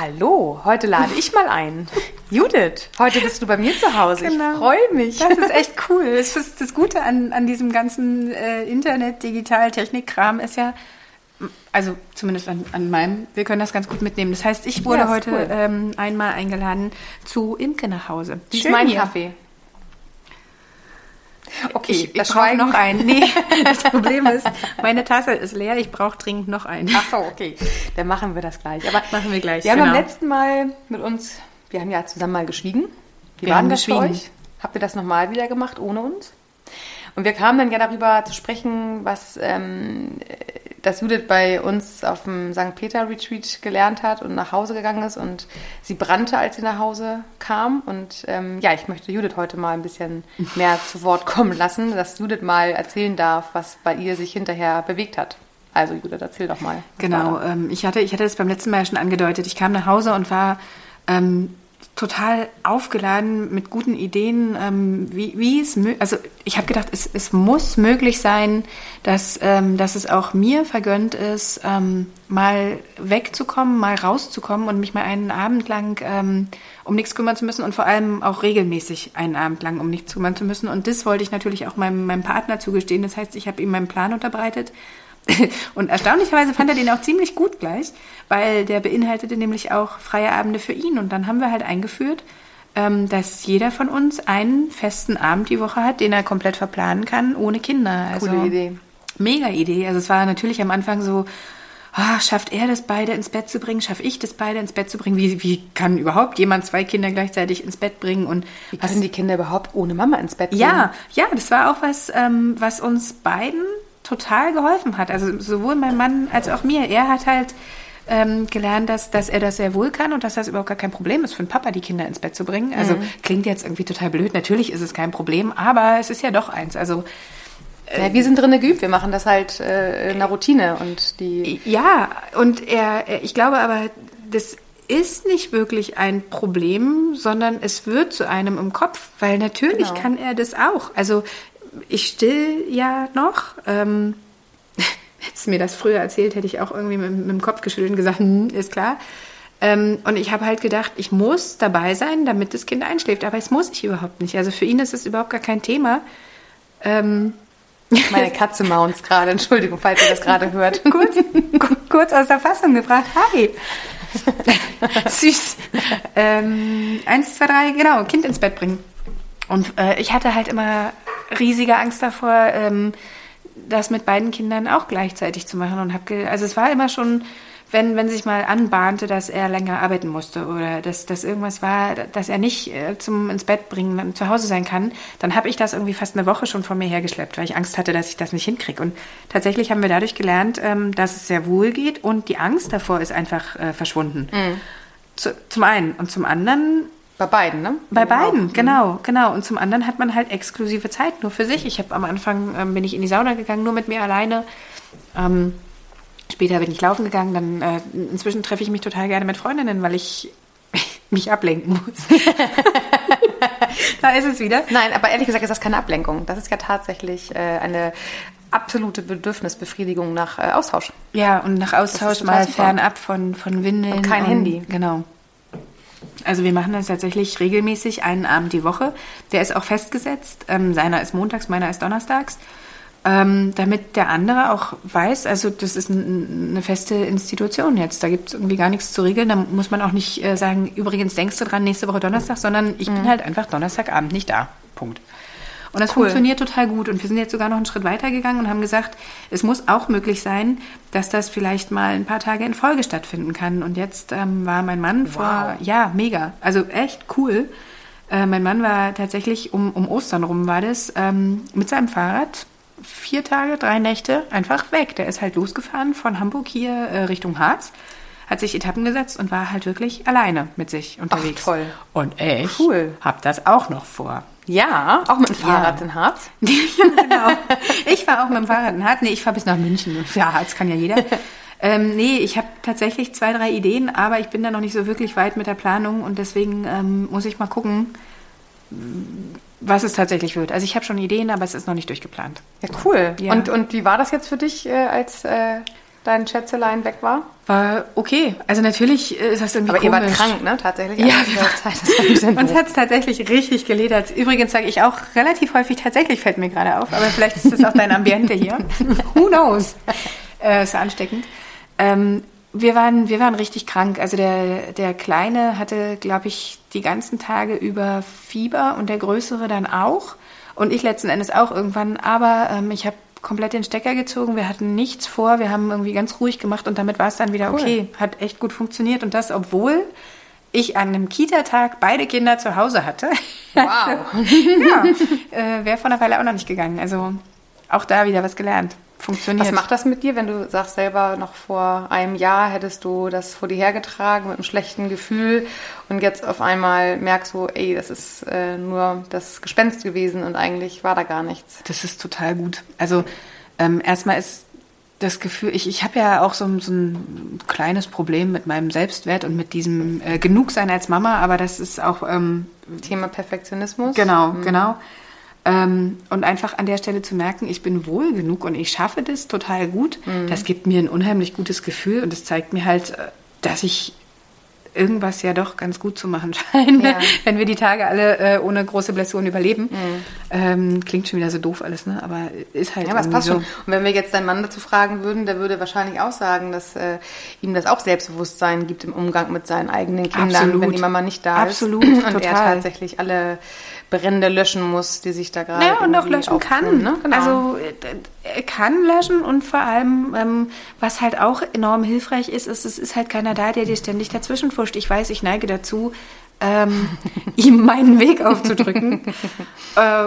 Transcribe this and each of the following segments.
Hallo, heute lade ich mal ein. Judith, heute bist du bei mir zu Hause. Genau. Ich freue mich. Das ist echt cool. Das, ist das Gute an, an diesem ganzen äh, Internet, Digital, Technikkram ist ja, also zumindest an, an meinem, wir können das ganz gut mitnehmen. Das heißt, ich wurde ja, heute cool. ähm, einmal eingeladen zu Imke nach Hause. Schön ist mein hier. Kaffee. Okay, ich, ich brauche noch einen. Nee, das Problem ist, meine Tasse ist leer, ich brauche dringend noch einen. Ach so, okay. Dann machen wir das gleich. Aber machen wir gleich. Wir genau. haben beim letzten Mal mit uns, wir haben ja zusammen mal geschwiegen. Wie wir waren das geschwiegen. für euch? Habt ihr das nochmal wieder gemacht ohne uns? Und wir kamen dann ja darüber zu sprechen, was ähm, dass Judith bei uns auf dem St. Peter Retreat gelernt hat und nach Hause gegangen ist und sie brannte, als sie nach Hause kam. Und ähm, ja, ich möchte Judith heute mal ein bisschen mehr zu Wort kommen lassen, dass Judith mal erzählen darf, was bei ihr sich hinterher bewegt hat. Also Judith, erzähl doch mal. Genau, ähm, ich, hatte, ich hatte das beim letzten Mal schon angedeutet. Ich kam nach Hause und war ähm, total aufgeladen mit guten Ideen, ähm, wie, es also ich habe gedacht, es, es muss möglich sein, dass, ähm, dass es auch mir vergönnt ist, ähm, mal wegzukommen, mal rauszukommen und mich mal einen Abend lang ähm, um nichts kümmern zu müssen und vor allem auch regelmäßig einen Abend lang um nichts kümmern zu müssen. Und das wollte ich natürlich auch meinem, meinem Partner zugestehen. Das heißt, ich habe ihm meinen Plan unterbreitet Und erstaunlicherweise fand er den auch ziemlich gut gleich, weil der beinhaltete nämlich auch freie Abende für ihn. Und dann haben wir halt eingeführt, ähm, dass jeder von uns einen festen Abend die Woche hat, den er komplett verplanen kann, ohne Kinder. Also, Coole Idee. Mega Idee. Also es war natürlich am Anfang so, oh, schafft er das beide ins Bett zu bringen? Schaffe ich das beide ins Bett zu bringen? Wie, wie kann überhaupt jemand zwei Kinder gleichzeitig ins Bett bringen? Und wie können die Kinder überhaupt ohne Mama ins Bett bringen? Ja, ja, das war auch was, ähm, was uns beiden total geholfen hat. Also sowohl mein Mann als auch mir. Er hat halt ähm, gelernt, dass, dass er das sehr wohl kann und dass das überhaupt gar kein Problem ist, für einen Papa die Kinder ins Bett zu bringen. Also mhm. klingt jetzt irgendwie total blöd. Natürlich ist es kein Problem, aber es ist ja doch eins. Also äh, ja, wir sind drin geübt, wir machen das halt äh, in der Routine und die. Ja, und er, ich glaube aber, das ist nicht wirklich ein Problem, sondern es wird zu einem im Kopf, weil natürlich genau. kann er das auch. Also ich still ja noch. Ähm, hättest du mir das früher erzählt, hätte ich auch irgendwie mit, mit dem Kopf geschüttelt und gesagt, hm, ist klar. Ähm, und ich habe halt gedacht, ich muss dabei sein, damit das Kind einschläft. Aber es muss ich überhaupt nicht. Also für ihn ist es überhaupt gar kein Thema. Ähm, Meine Katze maunzt gerade, Entschuldigung, falls ihr das gerade hört. kurz, kurz aus der Fassung gebracht. Hi. Süß. Ähm, eins, zwei, drei, genau, Kind ins Bett bringen. Und äh, ich hatte halt immer riesige Angst davor, ähm, das mit beiden Kindern auch gleichzeitig zu machen. Und habe also es war immer schon, wenn, wenn sich mal anbahnte, dass er länger arbeiten musste oder dass, dass irgendwas war, dass er nicht äh, zum ins Bett bringen zu Hause sein kann, dann habe ich das irgendwie fast eine Woche schon von mir hergeschleppt, weil ich Angst hatte, dass ich das nicht hinkriege. Und tatsächlich haben wir dadurch gelernt, ähm, dass es sehr wohl geht und die Angst davor ist einfach äh, verschwunden. Mhm. Zu, zum einen. Und zum anderen bei beiden, ne? Bei beiden, auch. genau, genau. Und zum anderen hat man halt exklusive Zeit nur für sich. Ich habe am Anfang ähm, bin ich in die Sauna gegangen, nur mit mir alleine. Ähm, später bin ich laufen gegangen. Dann äh, inzwischen treffe ich mich total gerne mit Freundinnen, weil ich mich ablenken muss. da ist es wieder. Nein, aber ehrlich gesagt ist das keine Ablenkung. Das ist ja tatsächlich äh, eine absolute Bedürfnisbefriedigung nach äh, Austausch. Ja, und nach Austausch mal fernab von, von Windeln. Und kein und, Handy. Genau. Also wir machen das tatsächlich regelmäßig einen Abend die Woche. Der ist auch festgesetzt. Ähm, seiner ist montags, meiner ist donnerstags. Ähm, damit der andere auch weiß, also das ist ein, eine feste Institution jetzt. Da gibt es irgendwie gar nichts zu regeln. Da muss man auch nicht äh, sagen, übrigens denkst du dran, nächste Woche Donnerstag, sondern ich mhm. bin halt einfach Donnerstagabend nicht da. Punkt. Und das cool. funktioniert total gut. Und wir sind jetzt sogar noch einen Schritt weiter gegangen und haben gesagt, es muss auch möglich sein, dass das vielleicht mal ein paar Tage in Folge stattfinden kann. Und jetzt ähm, war mein Mann wow. vor, ja, mega. Also echt cool. Äh, mein Mann war tatsächlich um, um Ostern rum war das, ähm, mit seinem Fahrrad vier Tage, drei Nächte einfach weg. Der ist halt losgefahren von Hamburg hier äh, Richtung Harz hat sich Etappen gesetzt und war halt wirklich alleine mit sich unterwegs. Ach, toll. Und ich cool. hab das auch noch vor. Ja, auch mit dem Fahrrad ja. in Harz. ja, genau. Ich fahre auch mit dem Fahrrad in Harz. Nee, ich fahre bis nach München. Ja, Harz kann ja jeder. Ähm, nee, ich habe tatsächlich zwei, drei Ideen, aber ich bin da noch nicht so wirklich weit mit der Planung und deswegen ähm, muss ich mal gucken, was es tatsächlich wird. Also ich habe schon Ideen, aber es ist noch nicht durchgeplant. Ja, cool. Ja. Und, und wie war das jetzt für dich äh, als äh, dein Schätzelein weg war? War okay. Also natürlich ist das irgendwie Aber komisch. ihr wart krank, ne? Tatsächlich. Ja, Also wir Zeit, Uns hat es tatsächlich richtig geledert. Übrigens sage ich auch relativ häufig tatsächlich, fällt mir gerade auf. Aber vielleicht ist das auch dein Ambiente hier. Who knows? Äh, ist ansteckend. Ähm, wir waren, wir waren richtig krank. Also der, der Kleine hatte, glaube ich, die ganzen Tage über Fieber und der Größere dann auch. Und ich letzten Endes auch irgendwann. Aber ähm, ich habe komplett den Stecker gezogen. Wir hatten nichts vor. Wir haben irgendwie ganz ruhig gemacht und damit war es dann wieder Cool. okay. Hat echt gut funktioniert. Und das, obwohl ich an einem Kita-Tag beide Kinder zu Hause hatte. Wow. ja, äh, wäre vor einer Weile auch noch nicht gegangen. Also auch da wieder was gelernt. Funktioniert. Was macht das mit dir, wenn du sagst selber, noch vor einem Jahr hättest du das vor dir hergetragen mit einem schlechten Gefühl und jetzt auf einmal merkst du, ey, das ist äh, nur das Gespenst gewesen und eigentlich war da gar nichts. Das ist total gut. Also ähm, erstmal ist das Gefühl, ich, ich habe ja auch so, ein- so ein kleines Problem mit meinem Selbstwert und mit diesem äh, Genugsein als Mama, aber das ist auch ähm, Thema Perfektionismus. Genau, genau. Ähm, und einfach an der Stelle zu merken, ich bin wohl genug und ich schaffe das total gut, das gibt mir ein unheimlich gutes Gefühl und es zeigt mir halt, äh, dass ich irgendwas ja doch ganz gut zu machen scheine, Ja. wenn wir die Tage alle äh, ohne große Blessuren überleben. Ähm, klingt schon wieder so doof alles, ne? Aber ist halt Ja, aber es passt so. schon. Und wenn wir jetzt deinen Mann dazu fragen würden, der würde wahrscheinlich auch sagen, dass äh, ihm das auch Selbstbewusstsein gibt im Umgang mit seinen eigenen Kindern, Absolut. wenn die Mama nicht da Absolut, ist. Und er total. tatsächlich alle Brände löschen muss, die sich da gerade Ja, und auch löschen kann. Ne? Genau. Also äh, er kann löschen und vor allem, ähm, was halt auch enorm hilfreich ist, ist, es ist halt keiner da, der dir ständig dazwischen fuscht. Ich weiß, ich neige dazu, ähm, ihm meinen Weg aufzudrücken. äh,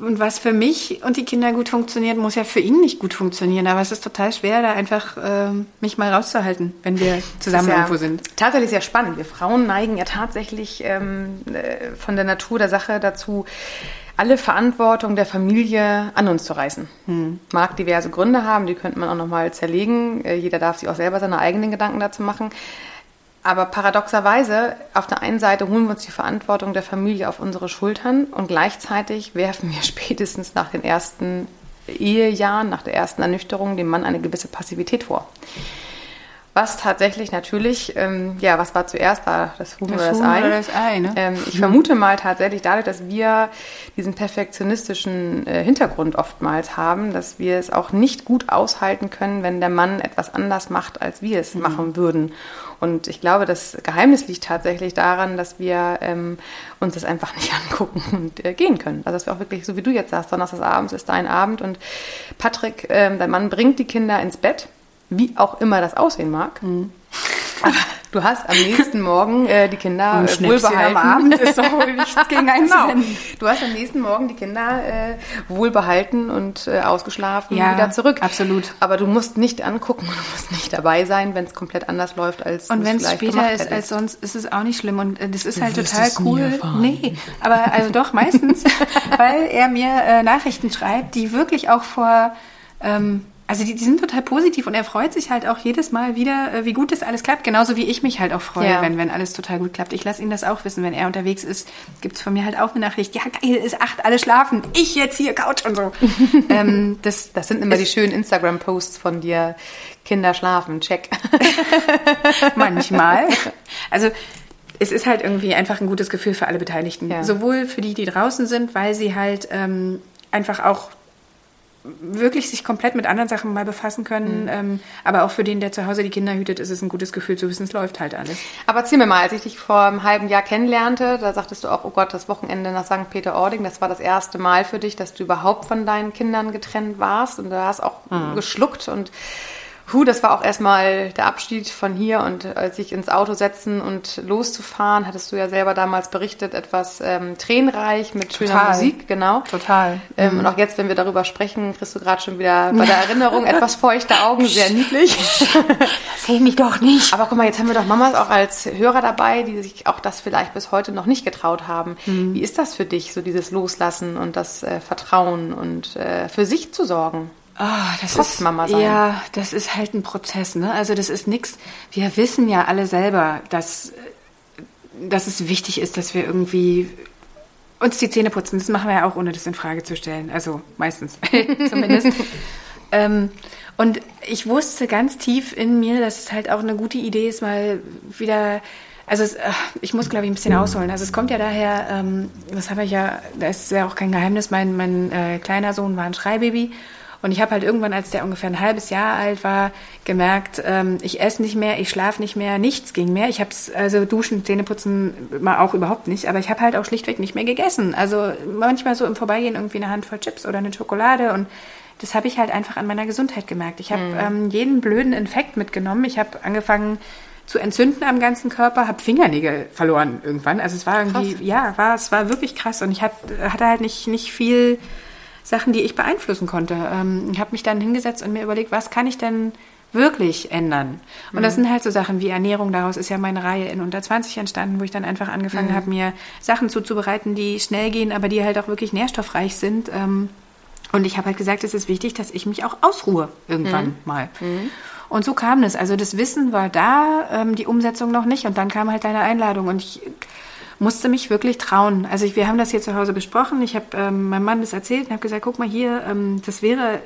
und was für mich und die Kinder gut funktioniert, muss ja für ihn nicht gut funktionieren. Aber es ist total schwer, da einfach ähm, mich mal rauszuhalten, wenn wir zusammen ja irgendwo sind. Tatsächlich sehr spannend. Wir Frauen neigen ja tatsächlich ähm, äh, von der Natur der Sache dazu, alle Verantwortung der Familie an uns zu reißen. Hm. Mag diverse Gründe haben, die könnte man auch nochmal zerlegen. Äh, jeder darf sich auch selber seine eigenen Gedanken dazu machen. Aber paradoxerweise, auf der einen Seite holen wir uns die Verantwortung der Familie auf unsere Schultern und gleichzeitig werfen wir spätestens nach den ersten Ehejahren, nach der ersten Ernüchterung dem Mann eine gewisse Passivität vor. Was tatsächlich natürlich, ähm, ja, was war zuerst da? Das Huhn Das oder das Huhn Ei? oder das Ei, ne? Ähm, ich vermute mal tatsächlich dadurch, dass wir diesen perfektionistischen äh, Hintergrund oftmals haben, dass wir es auch nicht gut aushalten können, wenn der Mann etwas anders macht, als wir Mhm. es machen würden. Und ich glaube, das Geheimnis liegt tatsächlich daran, dass wir ähm, uns das einfach nicht angucken und äh, gehen können. Also dass wir auch wirklich, so wie du jetzt sagst, Donnerstagsabends ist dein Abend und Patrick, ähm, dein Mann bringt die Kinder ins Bett, wie auch immer das aussehen mag. Mhm. Aber du hast am nächsten Morgen äh, die Kinder äh, wohlbehalten. am Abend ist doch wohl nichts gegen. Genau. Du hast am nächsten Morgen die Kinder äh, wohlbehalten und äh, ausgeschlafen Ja, wieder zurück. absolut. Aber du musst nicht angucken und du musst nicht dabei sein, wenn es komplett anders läuft, als Und du wenn es später ist als sonst, ist es auch nicht schlimm. Und äh, das ist halt wirst total cool. Nee, aber also doch meistens, weil er mir äh, Nachrichten schreibt, die wirklich auch vor, ähm, also die, die sind total positiv und er freut sich halt auch jedes Mal wieder, äh, wie gut das alles klappt. Genauso wie ich mich halt auch freue, Ja. wenn, wenn alles total gut klappt. Ich lasse ihn das auch wissen, wenn er unterwegs ist, gibt es von mir halt auch eine Nachricht. Ja, geil, ist acht, alle schlafen. Ich jetzt hier, Couch und so. ähm, das, Das sind immer die schönen Instagram-Posts von dir. Kinder schlafen, check. manchmal. Also es ist halt irgendwie einfach ein gutes Gefühl für alle Beteiligten. Ja. Sowohl für die, die draußen sind, weil sie halt ähm, einfach auch wirklich sich komplett mit anderen Sachen mal befassen können. Ähm, aber auch für den, der zu Hause die Kinder hütet, ist es ein gutes Gefühl zu wissen, es läuft halt alles. Aber erzähl mir mal, als ich dich vor einem halben Jahr kennenlernte, da sagtest du auch, oh Gott, das Wochenende nach St. Peter-Ording, das war das erste Mal für dich, dass du überhaupt von deinen Kindern getrennt warst und du hast auch geschluckt und Puh, das war auch erstmal der Abschied von hier und als ich ins Auto setzen und loszufahren, hattest du ja selber damals berichtet, etwas ähm, tränenreich mit schöner Total. Musik, genau. Total. Ähm, Und auch jetzt, wenn wir darüber sprechen, kriegst du gerade schon wieder bei der Erinnerung etwas feuchte Augen, sehr niedlich. Seh mich doch nicht. Aber guck mal, jetzt haben wir doch Mamas auch als Hörer dabei, die sich auch das vielleicht bis heute noch nicht getraut haben. Wie ist das für dich, so dieses Loslassen und das äh, Vertrauen und äh, für sich zu sorgen? Ah, das Trotz ist Mama sein. Ja, das ist halt ein Prozess, ne? Also das ist nix. Wir wissen ja alle selber, dass, dass es wichtig ist, dass wir irgendwie uns die Zähne putzen. Das machen wir ja auch, ohne das in Frage zu stellen. Also meistens, zumindest. ähm, Und ich wusste ganz tief in mir, dass es halt auch eine gute Idee ist, mal wieder also es, ich muss, glaube ich, ein bisschen ausholen. Also es kommt ja daher, ähm, das habe ich ja, da ist ja auch kein Geheimnis, mein, mein äh, kleiner Sohn war ein Schreibaby und ich habe halt irgendwann, als der ungefähr ein halbes Jahr alt war, gemerkt, ähm, ich esse nicht mehr, ich schlafe nicht mehr, nichts ging mehr. Ich habe also Duschen, Zähneputzen mal auch überhaupt nicht, aber ich habe halt auch schlichtweg nicht mehr gegessen. Also manchmal so im Vorbeigehen irgendwie eine Handvoll Chips oder eine Schokolade und das habe ich halt einfach an meiner Gesundheit gemerkt. Ich habe mhm. ähm, jeden blöden Infekt mitgenommen. Ich habe angefangen zu entzünden am ganzen Körper, habe Fingernägel verloren irgendwann. Also es war irgendwie, krass. ja, war, es war wirklich krass und ich hab, hatte halt nicht, nicht viel Sachen, die ich beeinflussen konnte. Ähm, ich habe mich dann hingesetzt und mir überlegt, was kann ich denn wirklich ändern? Und mhm. das sind halt so Sachen wie Ernährung. Daraus ist ja meine Reihe in unter 20 entstanden, wo ich dann einfach angefangen mhm. habe, mir Sachen zuzubereiten, die schnell gehen, aber die halt auch wirklich nährstoffreich sind. Ähm, und ich habe halt gesagt, es ist wichtig, dass ich mich auch ausruhe irgendwann mhm. mal. Mhm. Und so kam es. Also das Wissen war da, ähm, die Umsetzung noch nicht. Und dann kam halt deine Einladung. Und ich musste mich wirklich trauen. Also ich, wir haben das hier zu Hause besprochen. Ich habe ähm, meinem Mann das erzählt und habe gesagt, guck mal hier, ähm, das wäre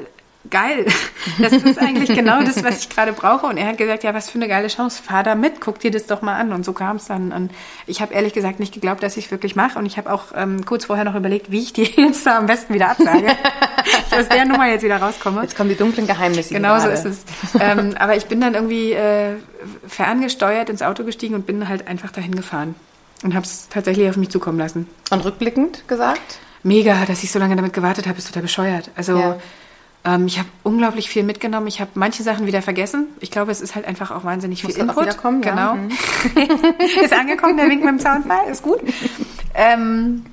geil. Das ist eigentlich genau das, was ich gerade brauche. Und er hat gesagt, ja, was für eine geile Chance. Fahr da mit, guck dir das doch mal an. Und so kam es dann. Und ich habe ehrlich gesagt nicht geglaubt, dass ich es wirklich mache. Und ich habe auch ähm, kurz vorher noch überlegt, wie ich die jetzt am besten wieder absage. ich aus der Nummer jetzt wieder rauskomme. Jetzt kommen die dunklen Geheimnisse. Genau so ist es. ähm, aber ich bin dann irgendwie äh, ferngesteuert ins Auto gestiegen und bin halt einfach dahin gefahren. Und habe es tatsächlich auf mich zukommen lassen. Und rückblickend gesagt? Mega, dass ich so lange damit gewartet habe, ist total bescheuert. Also ja ähm, ich habe unglaublich viel mitgenommen. Ich habe manche Sachen wieder vergessen. Ich glaube, es ist halt einfach auch wahnsinnig viel Input. Auch kommen, genau. Ja. Mhm. ist angekommen, der Wink mit dem Soundfall, ist gut. Ähm,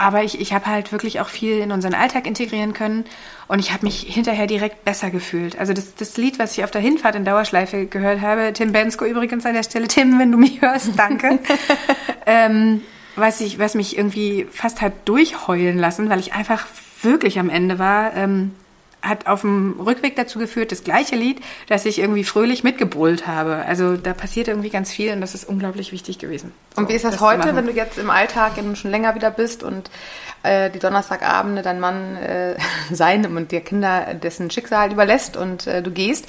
aber ich, ich habe halt wirklich auch viel in unseren Alltag integrieren können und ich habe mich hinterher direkt besser gefühlt. Also das, das Lied, was ich auf der Hinfahrt in Dauerschleife gehört habe, Tim Bensko übrigens an der Stelle, Tim, wenn du mich hörst, danke. ähm, was, ich, was mich irgendwie fast hat durchheulen lassen, weil ich einfach wirklich am Ende war, ähm, hat auf dem Rückweg dazu geführt, das gleiche Lied, dass ich irgendwie fröhlich mitgebrüllt habe. Also da passiert irgendwie ganz viel und das ist unglaublich wichtig gewesen. So, und wie ist das, das heute, wenn du jetzt im Alltag schon länger wieder bist und äh, die Donnerstagabende dein Mann äh, sein und dir Kinder dessen Schicksal überlässt und äh, du gehst?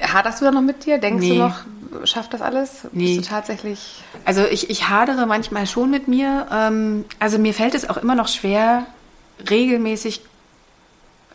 Haderst du da noch mit dir? Denkst nee. du noch, schafft das alles? Nee. Bist du tatsächlich. Also ich, ich hadere manchmal schon mit mir. Ähm, also mir fällt es auch immer noch schwer, regelmäßig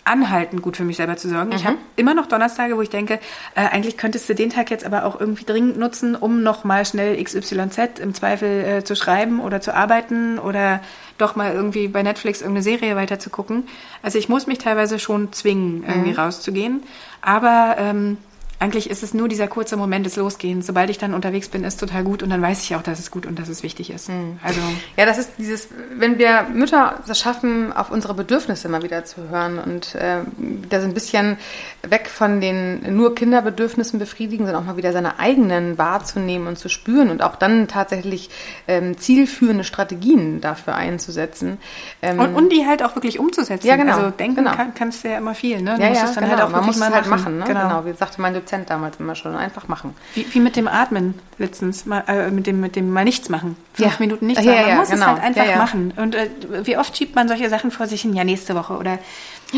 anhalten, gut für mich selber zu sorgen. Mhm. Ich habe immer noch Donnerstage, wo ich denke, äh, eigentlich könntest du den Tag jetzt aber auch irgendwie dringend nutzen, um noch mal schnell XYZ im Zweifel äh, zu schreiben oder zu arbeiten oder doch mal irgendwie bei Netflix irgendeine Serie weiter zu gucken. Also ich muss mich teilweise schon zwingen, irgendwie mhm. rauszugehen. Aber ähm, eigentlich ist es nur dieser kurze Moment des Losgehens. Sobald ich dann unterwegs bin, ist total gut und dann weiß ich auch, dass es gut und dass es wichtig ist. Mhm. Also ja, das ist dieses, wenn wir Mütter es schaffen, auf unsere Bedürfnisse mal wieder zu hören und äh, da so ein bisschen weg von den nur Kinderbedürfnissen befriedigen, sondern auch mal wieder seine eigenen wahrzunehmen und zu spüren und auch dann tatsächlich ähm, zielführende Strategien dafür einzusetzen. Ähm, und, und die halt auch wirklich umzusetzen. Ja, genau. Also denken genau. kann, kannst du ja immer viel. Ne? Du ja, musst ja, es dann genau. halt auch Man muss es halt machen. Ne? Genau. genau. Wie sagte mein Dozent damals immer schon, einfach machen. Wie, wie mit dem Atmen letztens, mal, äh, mit, dem, mit dem mal nichts machen. Fünf ja. Minuten nichts ja, machen. Man ja, muss genau. es halt einfach machen. Und äh, wie oft schiebt man solche Sachen vor sich hin? Ja, nächste Woche oder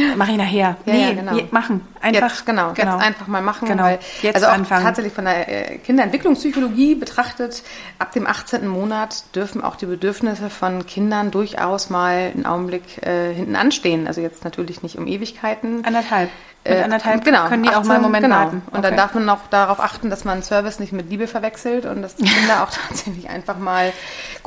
mache ich nachher. Ja, nee, ja, genau. machen. Einfach. Jetzt, genau, genau. Jetzt einfach mal machen. Genau. Weil, jetzt also auch anfangen. tatsächlich von der äh, Kinderentwicklungspsychologie betrachtet, ab dem 18. Monat dürfen auch die Bedürfnisse von Kindern durchaus mal einen Augenblick äh, hinten anstehen. Also jetzt natürlich nicht um Ewigkeiten. Anderthalb. Mit anderthalb genau, können die 18, auch mal einen Moment genau. warten. Und dann darf man noch darauf achten, dass man Service nicht mit Liebe verwechselt und dass die Kinder auch tatsächlich einfach mal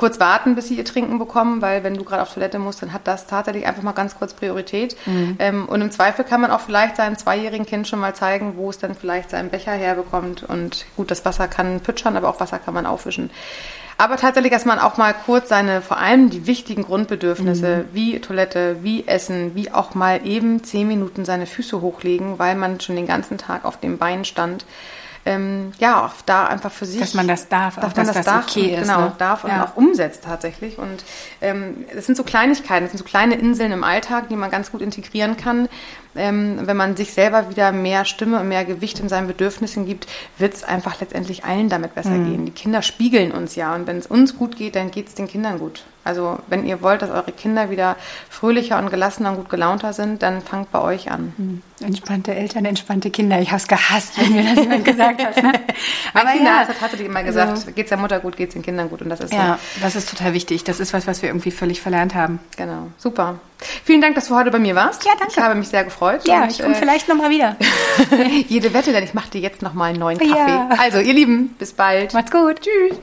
kurz warten, bis sie ihr Trinken bekommen, weil wenn du gerade auf Toilette musst, dann hat das tatsächlich einfach mal ganz kurz Priorität. Mhm. Ähm, und im Zweifel kann man auch vielleicht seinem zweijährigen Kind schon mal zeigen, wo es dann vielleicht seinen Becher herbekommt. Und gut, das Wasser kann pütschern, aber auch Wasser kann man aufwischen. Aber tatsächlich, dass man auch mal kurz seine, vor allem die wichtigen Grundbedürfnisse, mhm. wie Toilette, wie Essen, wie auch mal eben zehn Minuten seine Füße hochlegen, weil man schon den ganzen Tag auf dem Bein stand, ähm, ja, auch da einfach für sich. Dass man das darf, dass man das, das darf, okay ist. Genau, ne? darf und ja. auch umsetzt tatsächlich. Und ähm, das sind so Kleinigkeiten, das sind so kleine Inseln im Alltag, die man ganz gut integrieren kann. Ähm, wenn man sich selber wieder mehr Stimme und mehr Gewicht in seinen Bedürfnissen gibt, wird es einfach letztendlich allen damit besser mhm. gehen. Die Kinder spiegeln uns ja und wenn es uns gut geht, dann geht es den Kindern gut. Also wenn ihr wollt, dass eure Kinder wieder fröhlicher und gelassener und gut gelaunter sind, dann fangt bei euch an. Hm. Entspannte Eltern, entspannte Kinder. Ich habe es gehasst, wenn mir das jemand gesagt hat. Ne? Aber ja, hat tatsächlich immer gesagt, so. geht's der Mutter gut, geht's den Kindern gut. Und das ist ja, so. das ist total wichtig. Das ist was, was wir irgendwie völlig verlernt haben. Genau, super. Vielen Dank, dass du heute bei mir warst. Ja, danke. Ich habe mich sehr gefreut. Ja, und, ich komme äh, vielleicht nochmal wieder. jede Wette, denn ich mache dir jetzt nochmal einen neuen Kaffee. Ja. Also, ihr Lieben, bis bald. Macht's gut. Tschüss.